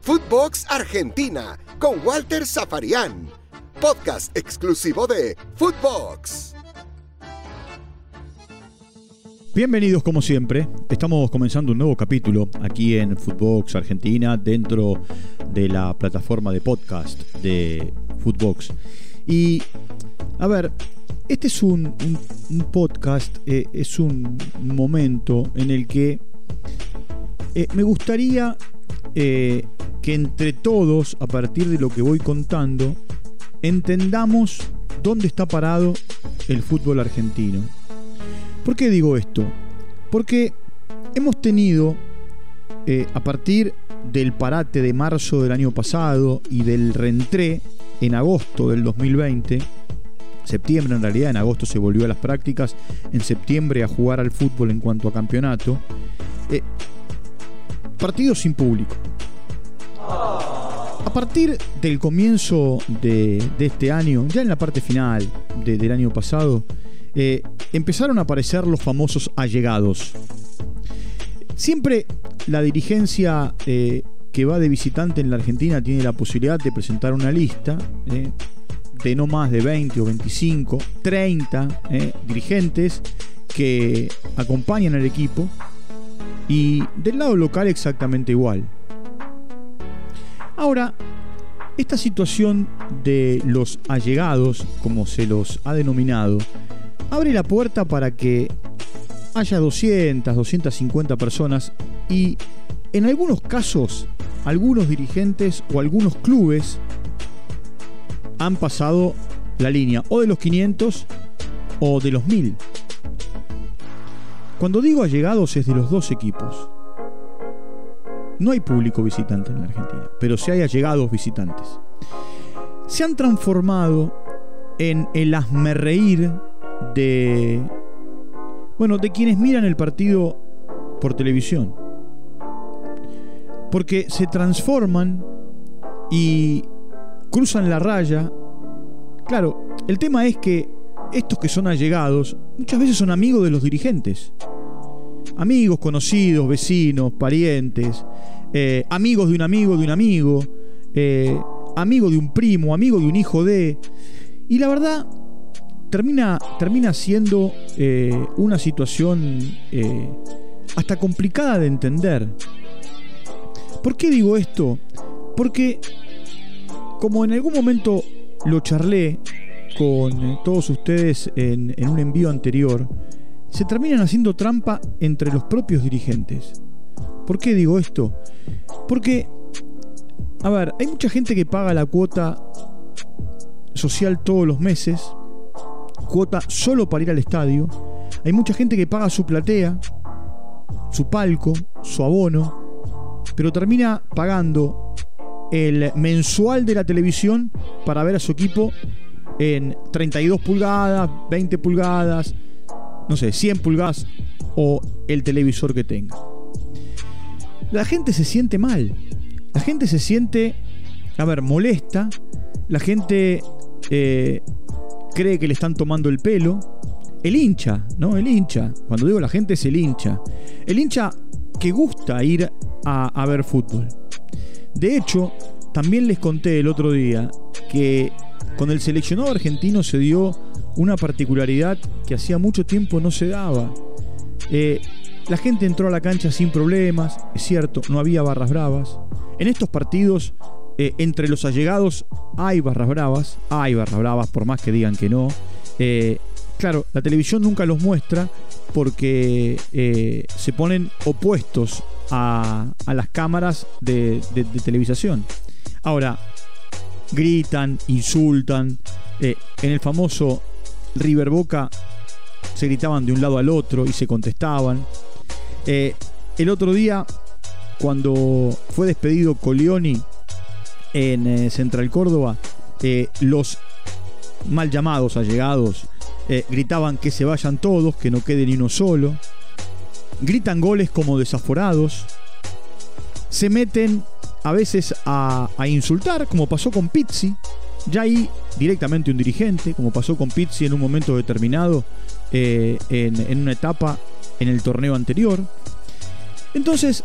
Footbox Argentina con Walter Zafarian. Podcast exclusivo de Footbox. Bienvenidos como siempre, estamos comenzando un nuevo capítulo aquí en Footbox Argentina dentro de la plataforma de podcast de Footbox. Y a ver, este es un, podcast, eh, es un momento en el que eh, me gustaría eh, que entre todos, a partir de lo que voy contando, entendamos dónde está parado el fútbol argentino. ¿Por qué digo esto? Porque hemos tenido, a partir del parate de marzo del año pasado y del reentré en agosto del 2020, septiembre en realidad, en agosto se volvió a las prácticas, en septiembre a jugar al fútbol en cuanto a campeonato, eh, partidos sin público. A partir del comienzo de, este año, ya en la parte final del año pasado, eh, empezaron a aparecer los famosos allegados. Siempre la dirigencia eh, que va de visitante en la Argentina tiene la posibilidad de presentar una lista eh, de no más de 20 o 25, 30 eh, dirigentes que acompañan al equipo y del lado local exactamente igual. Ahora, esta situación de los allegados, como se los ha denominado, abre la puerta para que haya 200, 250 personas y en algunos casos algunos dirigentes o algunos clubes han pasado la línea o de los 500 o de los 1000. Cuando digo allegados es de los dos equipos. No hay público visitante en la Argentina, pero sí hay allegados visitantes. Se han transformado en el reír de bueno, de quienes miran el partido por televisión porque se transforman y cruzan la raya. Claro, el tema es que estos que son allegados muchas veces son amigos de los dirigentes. Amigos, conocidos, vecinos, parientes, eh, amigos de un amigo de un amigo, eh, amigo de un primo, amigo de un hijo de... Y la verdad, termina, termina siendo eh, una situación hasta complicada de entender. ¿Por qué digo esto? Porque como en algún momento lo charlé con todos ustedes en, un envío anterior, se terminan haciendo trampa entre los propios dirigentes. ¿Por qué digo esto? Porque, a ver, hay mucha gente que paga la cuota social todos los meses, cuota solo para ir al estadio. Hay mucha gente que paga su platea, su palco, su abono, pero termina pagando el mensual de la televisión para ver a su equipo en 32 pulgadas, 20 pulgadas, no sé, 100 pulgadas o el televisor que tenga. La gente se siente mal, la gente se siente, a ver, molesta, la gente eh, cree que le están tomando el pelo. El hincha, ¿no? El hincha. Cuando digo la gente es el hincha. El hincha que gusta ir a, ver fútbol. De hecho, también les conté el otro día que con el seleccionado argentino se dio una particularidad que hacía mucho tiempo no se daba. Eh, la gente entró a la cancha sin problemas, es cierto, no había barras bravas. En estos partidos, eh, entre los allegados hay barras bravas, hay barras bravas por más que digan que no. Eh, claro, la televisión nunca los muestra porque se ponen opuestos a, las cámaras de, televisación. Ahora, gritan, insultan. En el famoso River Boca se gritaban de un lado al otro y se contestaban. Eh, el otro día, cuando fue despedido Colioni en eh, Central Córdoba, los mal llamados allegados gritaban que se vayan todos, que no quede ni uno solo. Gritan goles como desaforados, se meten a veces a, insultar, como pasó con Pizzi, ya ahí directamente un dirigente, como pasó con Pizzi en un momento determinado, eh, en, una etapa en el torneo anterior. Entonces,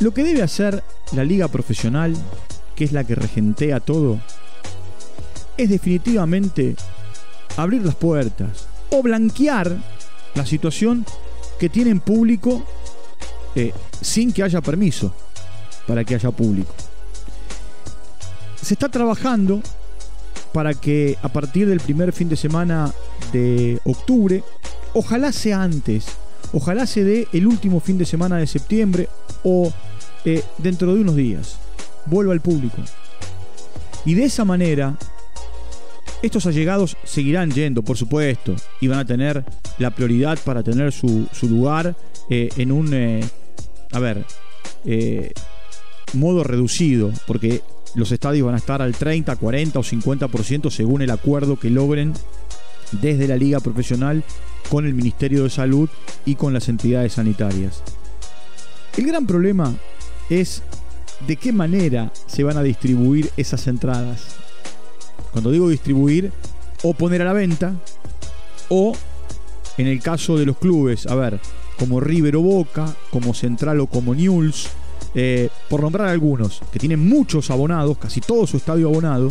Lo que debe hacer la liga profesional, que es la que regentea todo, es definitivamente abrir las puertas o blanquear la situación que tienen público eh, sin que haya permiso para que haya público. Se está trabajando para que a partir del primer fin de semana de octubre, ojalá sea antes, ojalá se dé el último fin de semana de septiembre o eh, dentro de unos días, vuelva al público. Y de esa manera, estos allegados seguirán yendo, por supuesto, y van a tener la prioridad para tener su, lugar eh, en un, eh, a ver, modo reducido, porque los estadios van a estar al 30, 40 o 50% según el acuerdo que logren desde la liga profesional con el Ministerio de Salud y con las entidades sanitarias. El gran problema es de qué manera se van a distribuir esas entradas. Cuando digo distribuir, o poner a la venta, o en el caso de los clubes, a ver, como River o Boca, como Central o como News, eh, por nombrar algunos, que tienen muchos abonados, casi todo su estadio abonado,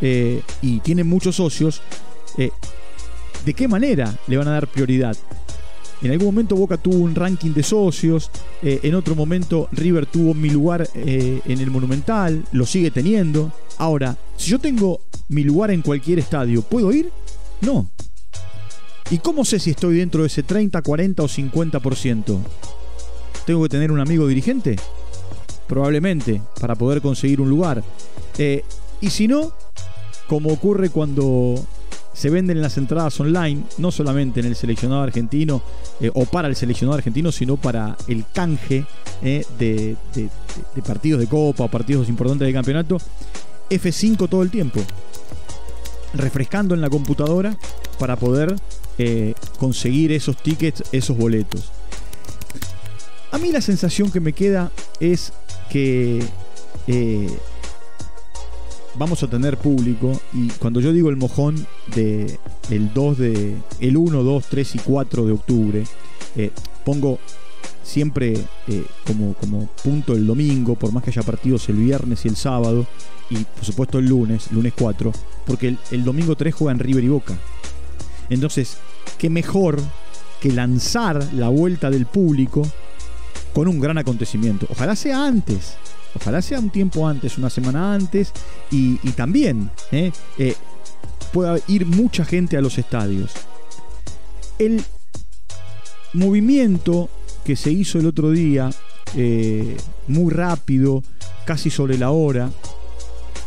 eh, y tienen muchos socios, eh, ¿de qué manera le van a dar prioridad? En algún momento Boca tuvo un ranking de socios, en otro momento River tuvo mi lugar en el Monumental, lo sigue teniendo. Ahora, si yo tengo mi lugar en cualquier estadio, ¿puedo ir? No. ¿Y cómo sé si estoy dentro de ese 30, 40 o 50%? ¿Tengo que tener un amigo dirigente? Probablemente, para poder conseguir un lugar. Eh, y si no, como ocurre cuando se venden las entradas online, no solamente en el seleccionado argentino eh, o para el seleccionado argentino, sino para el canje eh, de, partidos de copa o partidos importantes de campeonato, F5 todo el tiempo, refrescando en la computadora para poder conseguir esos tickets, esos boletos. A mí la sensación que me queda es que eh, vamos a tener público y cuando yo digo el mojón de el 2 de el 1, 2, 3 y 4 de octubre, eh, pongo siempre eh, como, como punto el domingo, por más que haya partidos el viernes y el sábado, y por supuesto el lunes, lunes 4, porque el, domingo 3 juegan River y Boca. Entonces, qué mejor que lanzar la vuelta del público con un gran acontecimiento. Ojalá sea antes, ojalá sea un tiempo antes, una semana antes, y, también eh, eh, pueda ir mucha gente a los estadios. El movimiento que se hizo el otro día, eh, muy rápido, casi sobre la hora,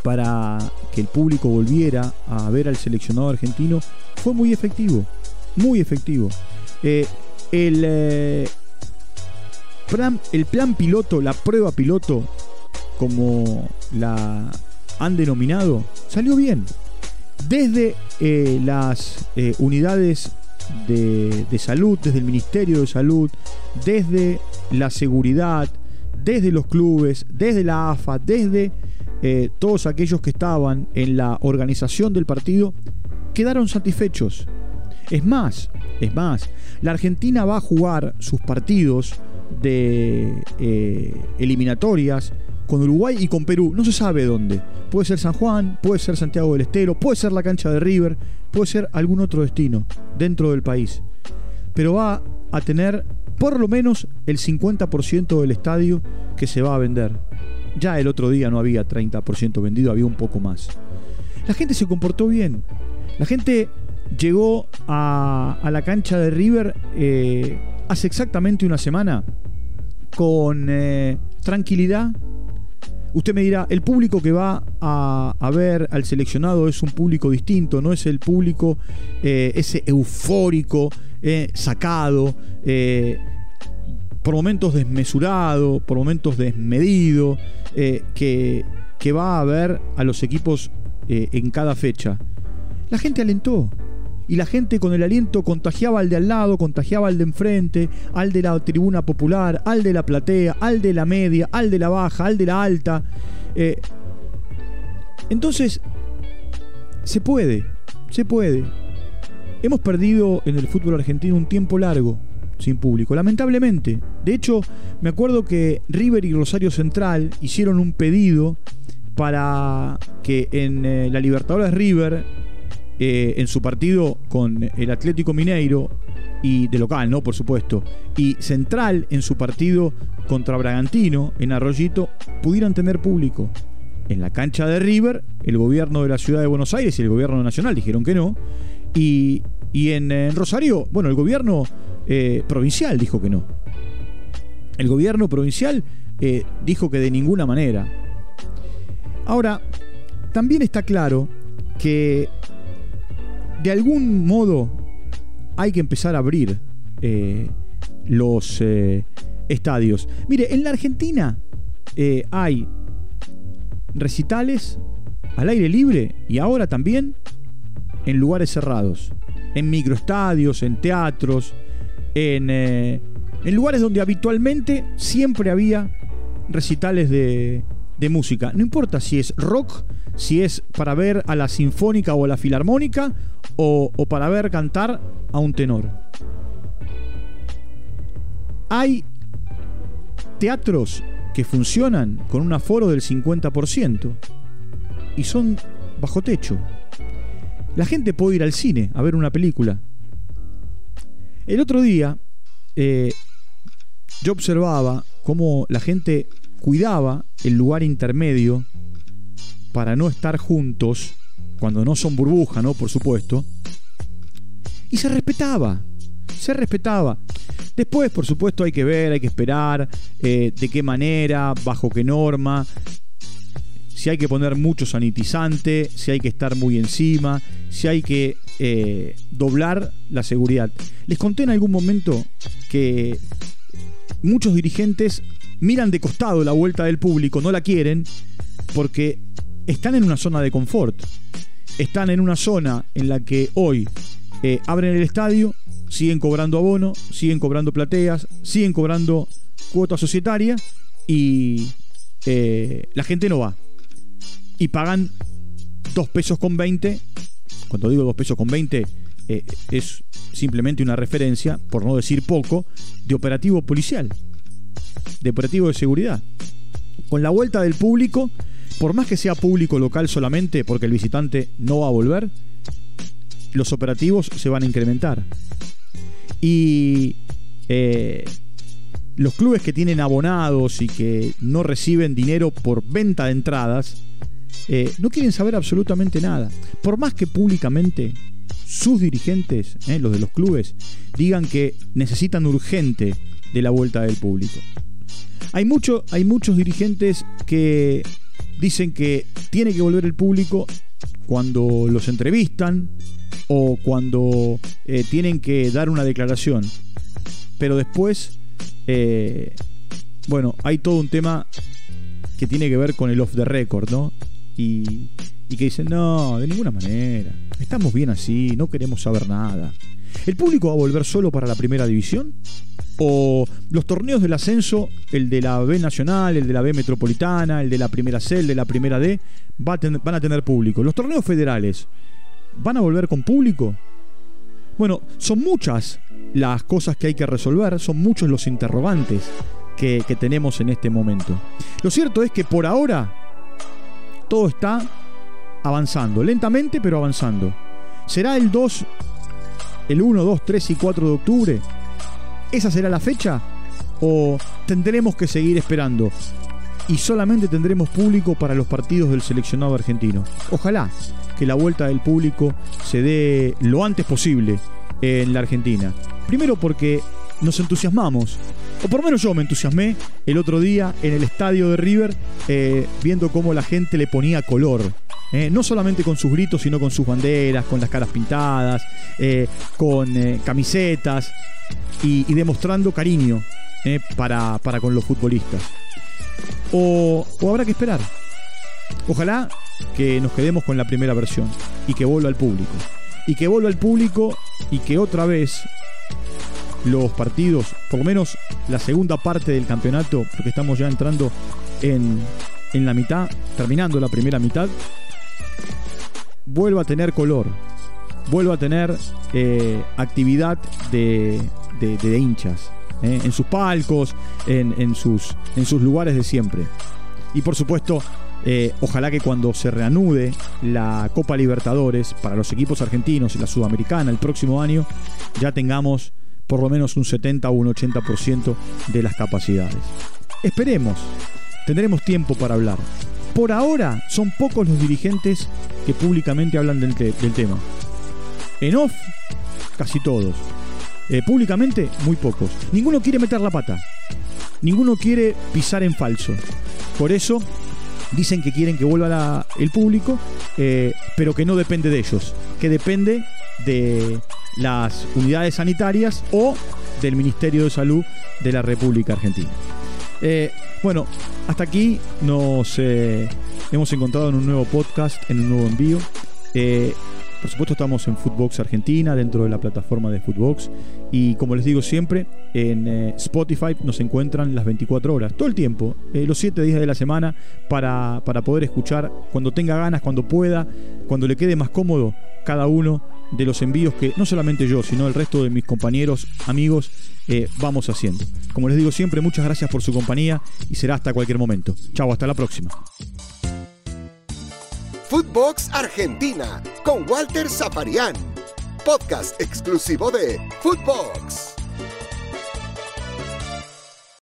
para que el público volviera a ver al seleccionado argentino, fue muy efectivo, muy efectivo. el, el plan piloto, la prueba piloto, como la han denominado, salió bien. Desde eh, las eh, unidades de, salud, desde el Ministerio de Salud, desde la seguridad, desde los clubes, desde la AFA, desde eh, todos aquellos que estaban en la organización del partido, quedaron satisfechos. Es más, es más, la Argentina va a jugar sus partidos de eh, eliminatorias con Uruguay y con Perú. No se sabe dónde. Puede ser San Juan, puede ser Santiago del Estero, puede ser la cancha de River, puede ser algún otro destino dentro del país. Pero va a tener por lo menos el 50% del estadio que se va a vender. Ya el otro día no había 30% vendido, había un poco más. La gente se comportó bien. La gente llegó a, la cancha de River eh, hace exactamente una semana con eh, tranquilidad. Usted me dirá, el público que va a, ver al seleccionado es un público distinto, no es el público eh, ese eufórico, eh, sacado, por momentos desmesurado, por momentos desmedido, que, que, va a ver a los equipos en cada fecha. La gente alentó, y la gente con el aliento contagiaba al de al lado, contagiaba al de enfrente, al de la tribuna popular, al de la platea, al de la media, al de la baja, al de la alta. Eh, entonces, se puede, se puede. Hemos perdido en el fútbol argentino un tiempo largo, sin público, lamentablemente. De hecho, me acuerdo que River y Rosario Central hicieron un pedido para que en eh, la Libertadores River, eh, en su partido con el Atlético Mineiro, y de local, ¿no? Por supuesto, y Central en su partido contra Bragantino, en Arroyito, pudieran tener público. En la cancha de River, el gobierno de la ciudad de Buenos Aires y el gobierno nacional dijeron que no. Y, en, Rosario, bueno, el gobierno eh, provincial dijo que no. El gobierno provincial dijo que de ninguna manera. Ahora, también está claro que de algún modo hay que empezar a abrir eh, los eh, estadios. Mire, en la Argentina eh, hay recitales al aire libre y ahora también en lugares cerrados, en microestadios, en teatros, en, lugares donde habitualmente siempre había recitales de música. No importa si es rock, si es para ver a la sinfónica o a la filarmónica o, para ver cantar a un tenor. Hay teatros que funcionan con un aforo del 50% y son bajo techo. La gente puede ir al cine a ver una película. El otro día eh, yo observaba cómo la gente cuidaba el lugar intermedio para no estar juntos, cuando no son burbuja, ¿no? Por supuesto. Y se respetaba, se respetaba. Después, por supuesto, hay que ver, hay que esperar eh, de qué manera, bajo qué norma, si hay que poner mucho sanitizante, si hay que estar muy encima, si hay que eh, doblar la seguridad. Les conté en algún momento que muchos dirigentes miran de costado la vuelta del público, no la quieren, porque están en una zona de confort. Están en una zona en la que hoy eh, abren el estadio, siguen cobrando abono, siguen cobrando plateas, siguen cobrando cuota societaria y eh, la gente no va. Y pagan 2 pesos con 20. Cuando digo 2 pesos con 20 eh, es simplemente una referencia, por no decir poco, de operativo policial de operativo de seguridad. Con la vuelta del público, por más que sea público local solamente, porque el visitante no va a volver, los operativos se van a incrementar. Y eh, los clubes que tienen abonados y que no reciben dinero por venta de entradas, eh, no quieren saber absolutamente nada. Por más que públicamente sus dirigentes, eh, los de los clubes, digan que necesitan urgente de la vuelta del público. Hay, mucho, hay muchos dirigentes que dicen que tiene que volver el público cuando los entrevistan o cuando eh, tienen que dar una declaración. Pero después, eh, bueno, hay todo un tema que tiene que ver con el off the record, ¿no? Y, y que dicen, no, de ninguna manera, estamos bien así, no queremos saber nada. ¿El público va a volver solo para la primera división? ¿O los torneos del ascenso, el de la B Nacional, el de la B Metropolitana, el de la Primera C, el de la Primera D, van a tener público? ¿Los torneos federales van a volver con público? Bueno, son muchas las cosas que hay que resolver, son muchos los interrogantes que, que tenemos en este momento. Lo cierto es que por ahora todo está avanzando, lentamente pero avanzando. ¿Será el 2 el 1, 2, 3 y 4 de octubre? ¿Esa será la fecha? ¿O tendremos que seguir esperando? Y solamente tendremos público para los partidos del seleccionado argentino. Ojalá que la vuelta del público se dé lo antes posible en la Argentina. Primero porque nos entusiasmamos, o por lo menos yo me entusiasmé el otro día en el estadio de River, eh, viendo cómo la gente le ponía color eh, no solamente con sus gritos, sino con sus banderas, con las caras pintadas, eh, con camisetas y, demostrando cariño para, con los futbolistas. O, o habrá que esperar. Ojalá que nos quedemos con la primera versión y que vuelva al público. Y que vuelva al público y que otra vez los partidos, por lo menos la segunda parte del campeonato, porque estamos ya entrando en, en la mitad, terminando la primera mitad, vuelva a tener color, vuelva a tener eh, actividad de, de, hinchas, ¿eh? en sus palcos, en, sus, en sus lugares de siempre. Y por supuesto, eh, ojalá que cuando se reanude la Copa Libertadores para los equipos argentinos y la Sudamericana el próximo año, ya tengamos por lo menos un 70 o un 80% de las capacidades. Esperemos, tendremos tiempo para hablar. Por ahora son pocos los dirigentes que públicamente hablan del, tema. En off, casi todos. Eh, públicamente, muy pocos. Ninguno quiere meter la pata. Ninguno quiere pisar en falso. Por eso dicen que quieren que vuelva el público, eh, pero que no depende de ellos, que depende de las unidades sanitarias o del Ministerio de Salud de la República Argentina. Eh, bueno, hasta aquí nos eh, hemos encontrado en un nuevo podcast, en un nuevo envío. Por supuesto estamos en Footbox Argentina, dentro de la plataforma de Footbox. Y como les digo siempre, en eh, Spotify nos encuentran las 24 horas, todo el tiempo, eh, los 7 días de la semana, para, para poder escuchar cuando tenga ganas, cuando pueda, cuando le quede más cómodo cada uno de los envíos que no solamente yo, sino el resto de mis compañeros, amigos, eh, vamos haciendo. Como les digo siempre, muchas gracias por su compañía y será hasta cualquier momento. Chao, hasta la próxima. Footbox Argentina con Walter Zaparián, podcast exclusivo de Footbox.